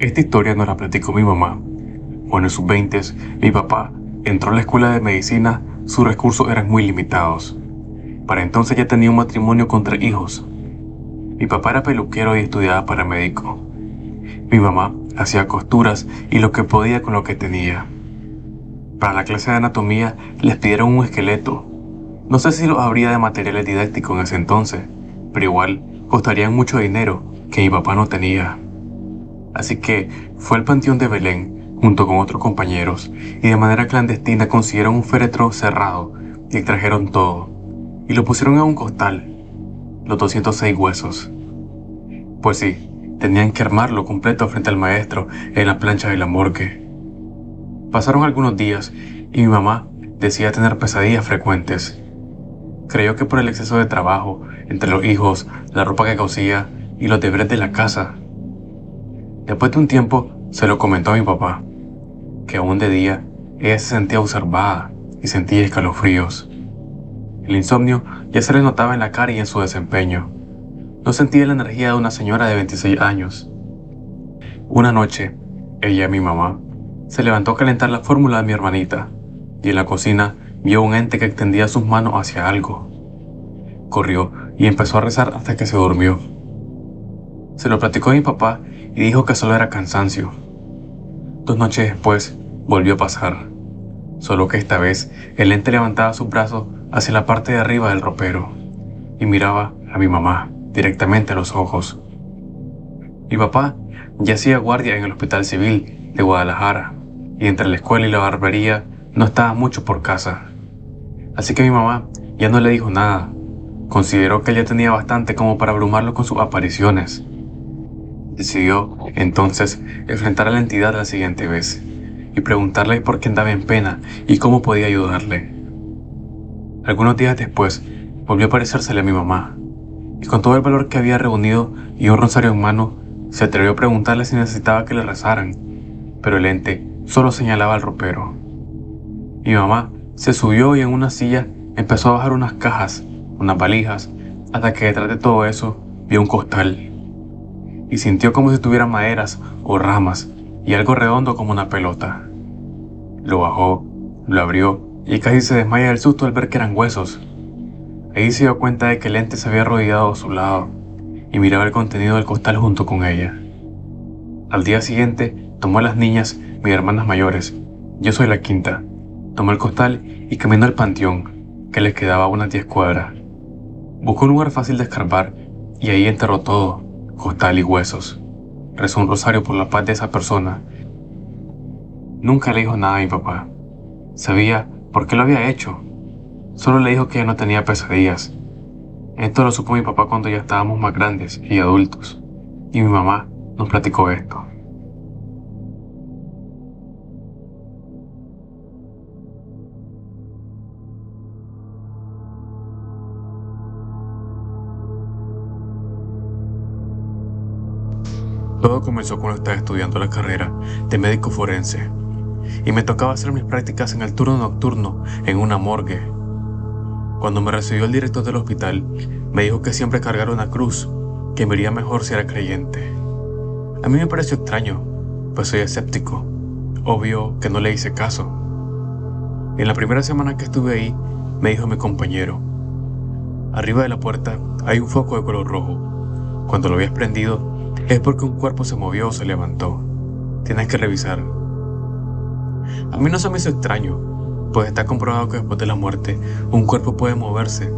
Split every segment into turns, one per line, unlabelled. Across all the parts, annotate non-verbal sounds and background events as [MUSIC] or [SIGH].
Esta historia nos la platicó mi mamá. Cuando en sus 20 mi papá entró a la escuela de medicina, sus recursos eran muy limitados. Para entonces ya tenía un matrimonio con tres hijos. Mi papá era peluquero y estudiaba para médico. Mi mamá hacía costuras y lo que podía con lo que tenía. Para la clase de anatomía les pidieron un esqueleto. No sé si lo habría de materiales didácticos en ese entonces, pero igual costarían mucho dinero que mi papá no tenía. Así que fue al panteón de Belén junto con otros compañeros y de manera clandestina consiguieron un féretro cerrado y extrajeron todo y lo pusieron en un costal, los 206 huesos. Pues sí, tenían que armarlo completo frente al maestro en la plancha de la morgue. Pasaron algunos días y mi mamá decía tener pesadillas frecuentes. Creyó que por el exceso de trabajo, entre los hijos, la ropa que cosía y los deberes de la casa. Después de un tiempo, se lo comentó a mi papá, que aún de día ella se sentía observada y sentía escalofríos. El insomnio ya se le notaba en la cara y en su desempeño. No sentía la energía de una señora de 26 años. Una noche, ella, mi mamá, se levantó a calentar la fórmula de mi hermanita y en la cocina vio un ente que extendía sus manos hacia algo. Corrió y empezó a rezar hasta que se durmió. Se lo platicó a mi papá y dijo que solo era cansancio. Dos noches después volvió a pasar, solo que esta vez el ente levantaba sus brazos hacia la parte de arriba del ropero y miraba a mi mamá directamente a los ojos. Mi papá ya hacía guardia en el Hospital Civil de Guadalajara y entre la escuela y la barbería no estaba mucho por casa. Así que mi mamá ya no le dijo nada. Consideró que ella tenía bastante como para abrumarlo con sus apariciones. Decidió entonces enfrentar a la entidad la siguiente vez y preguntarle por qué andaba en pena y cómo podía ayudarle. Algunos días después volvió a aparecérsele a mi mamá y con todo el valor que había reunido y un rosario en mano, se atrevió a preguntarle si necesitaba que le rezaran, pero el ente solo señalaba al ropero. Mi mamá se subió y en una silla empezó a bajar unas cajas, unas valijas, hasta que detrás de todo eso vio un costal. Y sintió como si tuviera maderas o ramas y algo redondo como una pelota. Lo bajó, lo abrió y casi se desmaya del susto al ver que eran huesos. Ahí se dio cuenta de que el ente se había rodeado a su lado y miraba el contenido del costal junto con ella. Al día siguiente, tomó a las niñas, mis hermanas mayores, yo soy la quinta, tomó el costal y caminó al panteón, que le quedaba unas 10 cuadras. Buscó un lugar fácil de escarbar y ahí enterró todo, costal y huesos. Rezó un rosario por la paz de esa persona. Nunca le dijo nada a mi papá. Sabía por qué lo había hecho. Solo le dijo que no tenía pesadillas. Esto lo supo mi papá cuando ya estábamos más grandes y adultos. Y mi mamá nos platicó esto. Todo comenzó cuando estaba estudiando la carrera de médico forense y me tocaba hacer mis prácticas en el turno nocturno en una morgue. Cuando me recibió el director del hospital, me dijo que siempre cargara una cruz, que me iría mejor si era creyente. A mí me pareció extraño, pues soy escéptico. Obvio que no le hice caso. En la primera semana que estuve ahí, me dijo mi compañero, arriba de la puerta hay un foco de color rojo. Cuando lo habías prendido, es porque un cuerpo se movió o se levantó. Tienes que revisar. A mí no se me hizo extraño, pues está comprobado que después de la muerte un cuerpo puede moverse.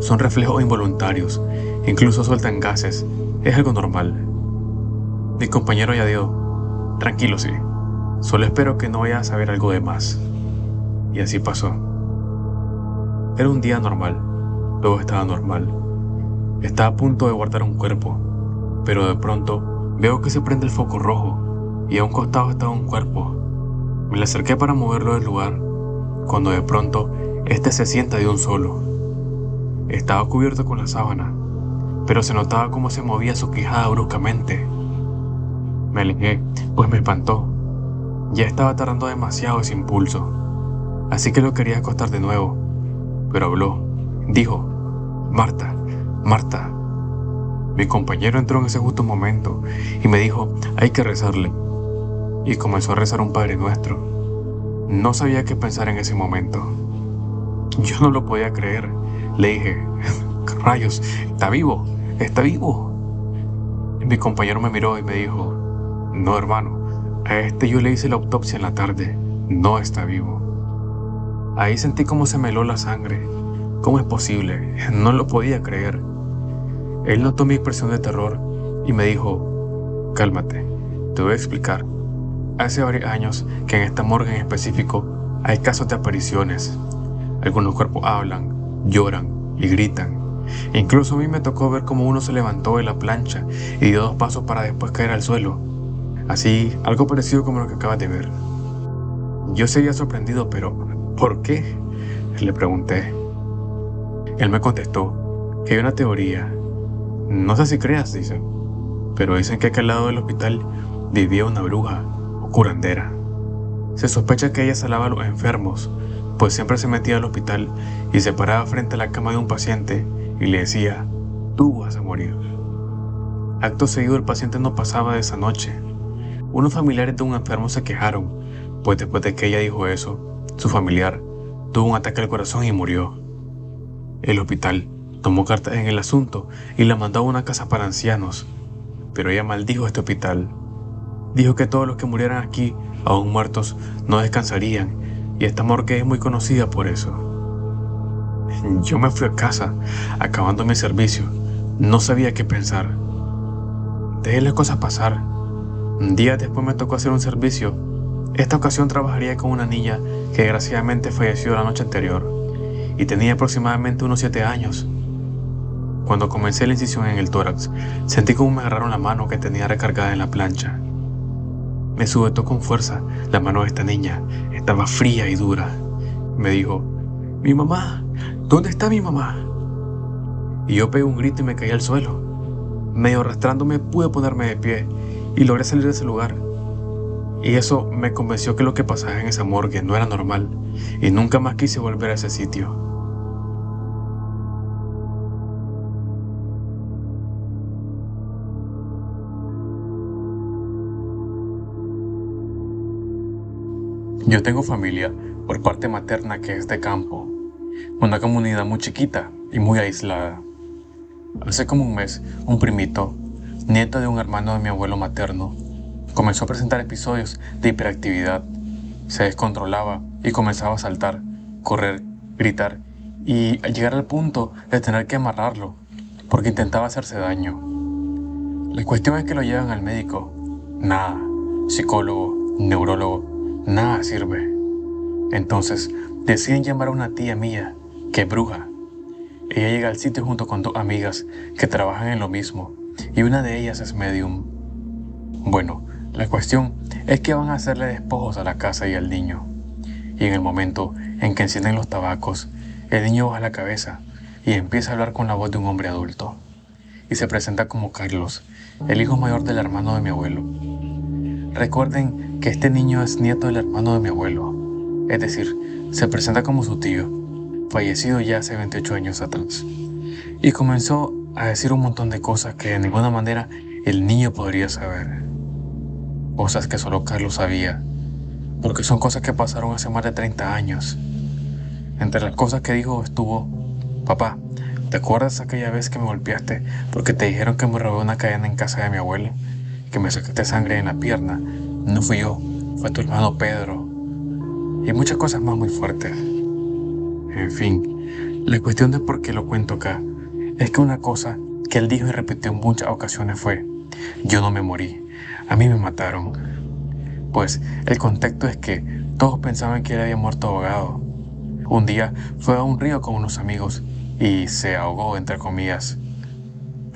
Son reflejos involuntarios, incluso sueltan gases. Es algo normal. Mi compañero ya dio. Tranquilo, sí. Solo espero que no vaya a saber algo de más. Y así pasó. Era un día normal. Luego estaba normal. Estaba a punto de guardar un cuerpo pero de pronto veo que se prende el foco rojo y a un costado estaba un cuerpo. Me le acerqué para moverlo del lugar, cuando de pronto este se sienta de un solo. Estaba cubierto con la sábana, pero se notaba cómo se movía su quijada bruscamente. Me alejé, pues me espantó. Ya estaba tardando demasiado ese impulso, así que lo quería acostar de nuevo, pero habló. Dijo, Marta, Marta, mi compañero entró en ese justo momento y me dijo, hay que rezarle, y comenzó a rezar un Padre Nuestro. No sabía qué pensar en ese momento. Yo no lo podía creer. Le dije, [LAUGHS] rayos, está vivo, está vivo. Mi compañero me miró y me dijo, no hermano, a este yo le hice la autopsia en la tarde, no está vivo. Ahí sentí cómo se me heló la sangre. ¿Cómo es posible? No lo podía creer. Él notó mi expresión de terror y me dijo, cálmate, te voy a explicar. Hace varios años que en esta morgue en específico hay casos de apariciones. Algunos cuerpos hablan, lloran y gritan. Incluso a mí me tocó ver cómo uno se levantó de la plancha y dio dos pasos para después caer al suelo. Así, algo parecido como lo que acabas de ver. Yo seguía sorprendido, pero ¿por qué? Le pregunté. Él me contestó que hay una teoría. No sé si creas, dice, pero dicen que al lado del hospital vivía una bruja o curandera. Se sospecha que ella salaba a los enfermos, pues siempre se metía al hospital y se paraba frente a la cama de un paciente y le decía, tú vas a morir. Acto seguido el paciente no pasaba de esa noche. Unos familiares de un enfermo se quejaron, pues después de que ella dijo eso, su familiar tuvo un ataque al corazón y murió. El hospital tomó cartas en el asunto y la mandó a una casa para ancianos, pero ella maldijo este hospital. Dijo que todos los que murieran aquí, aún muertos, no descansarían, y esta morgue es muy conocida por eso. Yo me fui a casa, acabando mi servicio. No sabía qué pensar. Dejé las cosas pasar. Un día después me tocó hacer un servicio. Esta ocasión trabajaría con una niña que desgraciadamente falleció la noche anterior y tenía aproximadamente unos 7 años. Cuando comencé la incisión en el tórax, sentí como me agarraron la mano que tenía recargada en la plancha. Me sujetó con fuerza la mano de esta niña. Estaba fría y dura. Me dijo, mi mamá, ¿Dónde está mi mamá? Y yo pegué un grito y me caí al suelo. Medio arrastrándome pude ponerme de pie y logré salir de ese lugar. Y eso me convenció que lo que pasaba en esa morgue no era normal y nunca más quise volver a ese sitio. Yo tengo familia por parte materna que es de campo una comunidad muy chiquita y muy aislada. Hace como un mes, un primito, nieto de un hermano de mi abuelo materno, comenzó a presentar episodios de hiperactividad. Se descontrolaba y comenzaba a saltar, correr, gritar y llegar al punto de tener que amarrarlo porque intentaba hacerse daño. La cuestión es que lo llevan al médico. Nada, psicólogo, neurólogo, nada sirve. Entonces deciden llamar a una tía mía ¡Qué bruja! Ella llega al sitio junto con dos amigas que trabajan en lo mismo y una de ellas es medium. Bueno, la cuestión es que van a hacerle despojos a la casa y al niño. Y en el momento en que encienden los tabacos, el niño baja la cabeza y empieza a hablar con la voz de un hombre adulto. Y se presenta como Carlos, el hijo mayor del hermano de mi abuelo. Recuerden que este niño es nieto del hermano de mi abuelo, es decir, se presenta como su tío fallecido ya hace 28 años atrás. Y comenzó a decir un montón de cosas que de ninguna manera el niño podría saber. Cosas que solo Carlos sabía, porque son cosas que pasaron hace más de 30 años. Entre las cosas que dijo estuvo, papá, ¿te acuerdas aquella vez que me golpeaste porque te dijeron que me robé una cadena en casa de mi abuela? Que me sacaste sangre en la pierna. No fui yo, fue tu hermano Pedro. Y muchas cosas más muy fuertes. En fin, la cuestión de por qué lo cuento acá es que una cosa que él dijo y repitió en muchas ocasiones fue, yo no me morí, a mí me mataron. Pues el contexto es que todos pensaban que él había muerto ahogado. Un día fue a un río con unos amigos y se ahogó, entre comillas.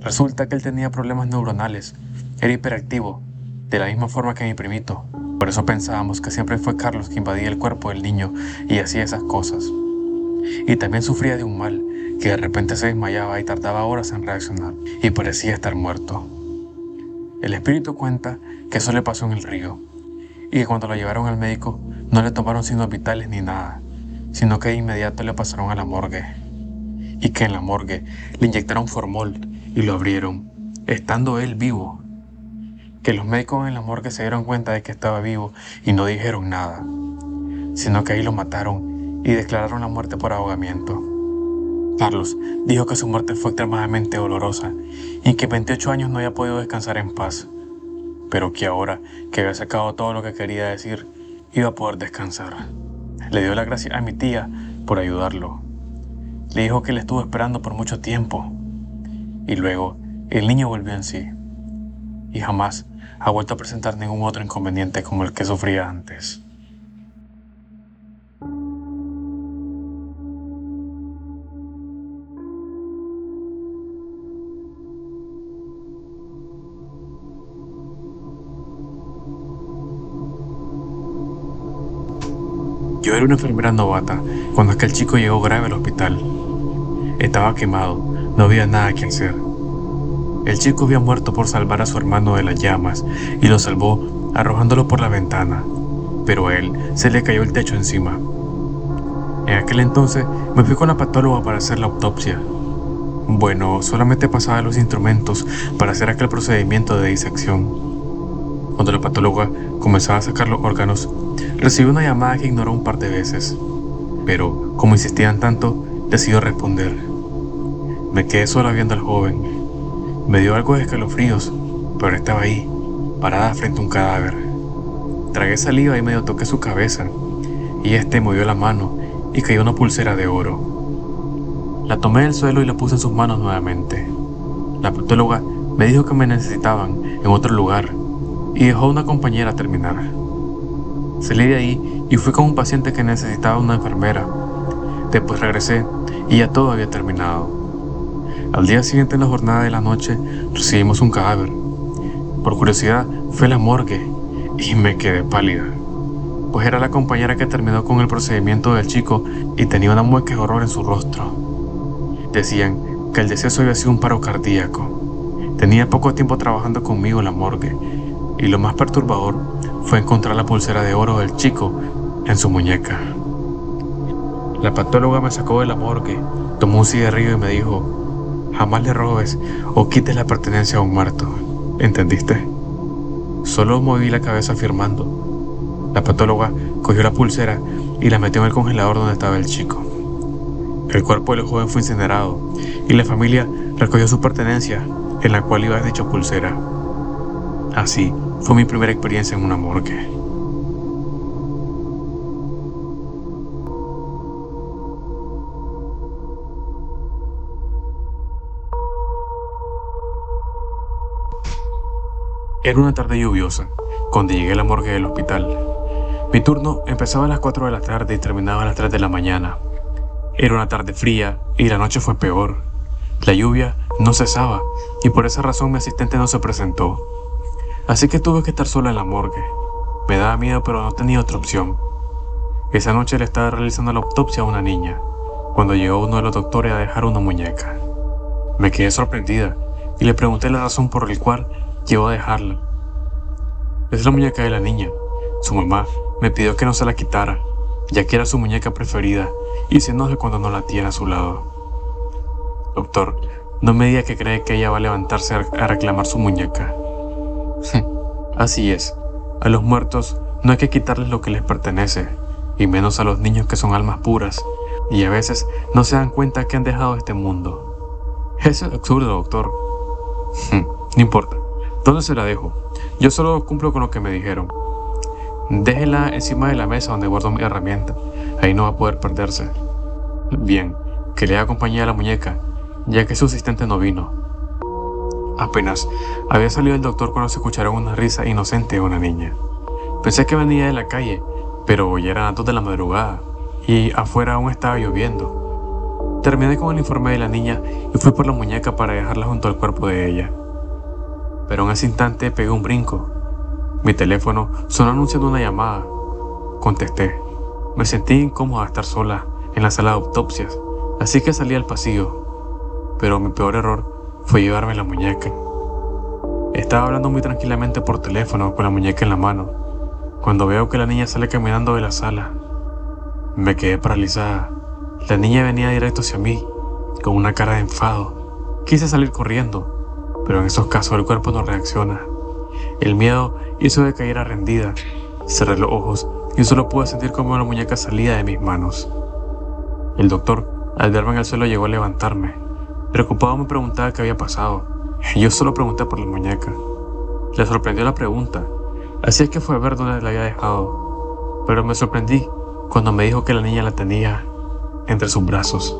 Resulta que él tenía problemas neuronales, era hiperactivo, de la misma forma que mi primito. Por eso pensábamos que siempre fue Carlos que invadía el cuerpo del niño y hacía esas cosas y también sufría de un mal que de repente se desmayaba y tardaba horas en reaccionar y parecía estar muerto. El espíritu cuenta que eso le pasó en el río y que cuando lo llevaron al médico no le tomaron signos vitales ni nada, sino que de inmediato le pasaron a la morgue y que en la morgue le inyectaron formol y lo abrieron, estando él vivo. Que los médicos en la morgue se dieron cuenta de que estaba vivo y no dijeron nada, sino que ahí lo mataron y declararon la muerte por ahogamiento. Carlos dijo que su muerte fue extremadamente dolorosa y que 28 años no había podido descansar en paz, pero que ahora que había sacado todo lo que quería decir, iba a poder descansar. Le dio la gracia a mi tía por ayudarlo. Le dijo que le estuvo esperando por mucho tiempo. Y luego el niño volvió en sí. Y jamás ha vuelto a presentar ningún otro inconveniente como el que sufría antes. Yo era una enfermera novata cuando aquel chico llegó grave al hospital. Estaba quemado, no había nada que hacer. El chico había muerto por salvar a su hermano de las llamas y lo salvó arrojándolo por la ventana, pero a él se le cayó el techo encima. En aquel entonces me fui con la patóloga para hacer la autopsia. Bueno, solamente pasaba los instrumentos para hacer aquel procedimiento de disección. Cuando la patóloga comenzaba a sacar los órganos, Recibí una llamada que ignoró un par de veces, pero como insistían tanto, decidió responder. Me quedé sola viendo al joven. Me dio algo de escalofríos, pero estaba ahí, parada frente a un cadáver. Tragué saliva y medio toqué su cabeza, y este movió la mano y cayó una pulsera de oro. La tomé del suelo y la puse en sus manos nuevamente. La patóloga me dijo que me necesitaban en otro lugar y dejó a una compañera terminar. Salí de ahí y fui con un paciente que necesitaba una enfermera. Después regresé y ya todo había terminado. Al día siguiente en la jornada de la noche recibimos un cadáver. Por curiosidad fue a la morgue y me quedé pálida, pues era la compañera que terminó con el procedimiento del chico y tenía una mueca de horror en su rostro. Decían que el deceso había sido un paro cardíaco. Tenía poco tiempo trabajando conmigo en la morgue y lo más perturbador fue encontrar la pulsera de oro del chico en su muñeca. La patóloga me sacó de la morgue, tomó un cigarrillo y me dijo, jamás le robes o quites la pertenencia a un muerto. ¿Entendiste? Solo moví la cabeza afirmando. La patóloga cogió la pulsera y la metió en el congelador donde estaba el chico. El cuerpo del joven fue incinerado y la familia recogió su pertenencia, en la cual iba dicha pulsera. Así fue mi primera experiencia en una morgue. Era una tarde lluviosa cuando llegué a la morgue del hospital. Mi turno empezaba a las 4 de la tarde y terminaba a las 3 de la mañana. Era una tarde fría y la noche fue peor. La lluvia no cesaba y por esa razón mi asistente no se presentó. Así que tuve que estar sola en la morgue. Me daba miedo, pero no tenía otra opción. Esa noche le estaba realizando la autopsia a una niña, cuando llegó uno de los doctores a dejar una muñeca. Me quedé sorprendida y le pregunté la razón por la cual llegó a dejarla. Es la muñeca de la niña. Su mamá me pidió que no se la quitara, ya que era su muñeca preferida y se enoja cuando no la tiene a su lado. Doctor, no me diga que cree que ella va a levantarse a reclamar su muñeca. [LAUGHS] Así es, a los muertos no hay que quitarles lo que les pertenece, y menos a los niños que son almas puras, y a veces no se dan cuenta que han dejado este mundo. Eso es absurdo, doctor. [LAUGHS] no importa, ¿dónde se la dejo? Yo solo cumplo con lo que me dijeron. Déjela encima de la mesa donde guardo mi herramienta, ahí no va a poder perderse. Bien, que le acompañe a la muñeca, ya que su asistente no vino. Apenas había salido el doctor cuando se escucharon una risa inocente de una niña. Pensé que venía de la calle, pero ya eran dos de la madrugada y afuera aún estaba lloviendo. Terminé con el informe de la niña y fui por la muñeca para dejarla junto al cuerpo de ella. Pero en ese instante pegué un brinco. Mi teléfono sonó anunciando una llamada. Contesté. Me sentí incómoda estar sola en la sala de autopsias, así que salí al pasillo. Pero mi peor error fue llevarme la muñeca. Estaba hablando muy tranquilamente por teléfono con la muñeca en la mano, cuando veo que la niña sale caminando de la sala. Me quedé paralizada. La niña venía directo hacia mí, con una cara de enfado. Quise salir corriendo, pero en esos casos el cuerpo no reacciona. El miedo hizo que cayera rendida. Cerré los ojos y solo pude sentir cómo la muñeca salía de mis manos. El doctor, al verme en el suelo, llegó a levantarme. Preocupado me preguntaba qué había pasado. Yo solo pregunté por la muñeca. Le sorprendió la pregunta, así es que fue a ver dónde la había dejado. Pero me sorprendí cuando me dijo que la niña la tenía entre sus brazos.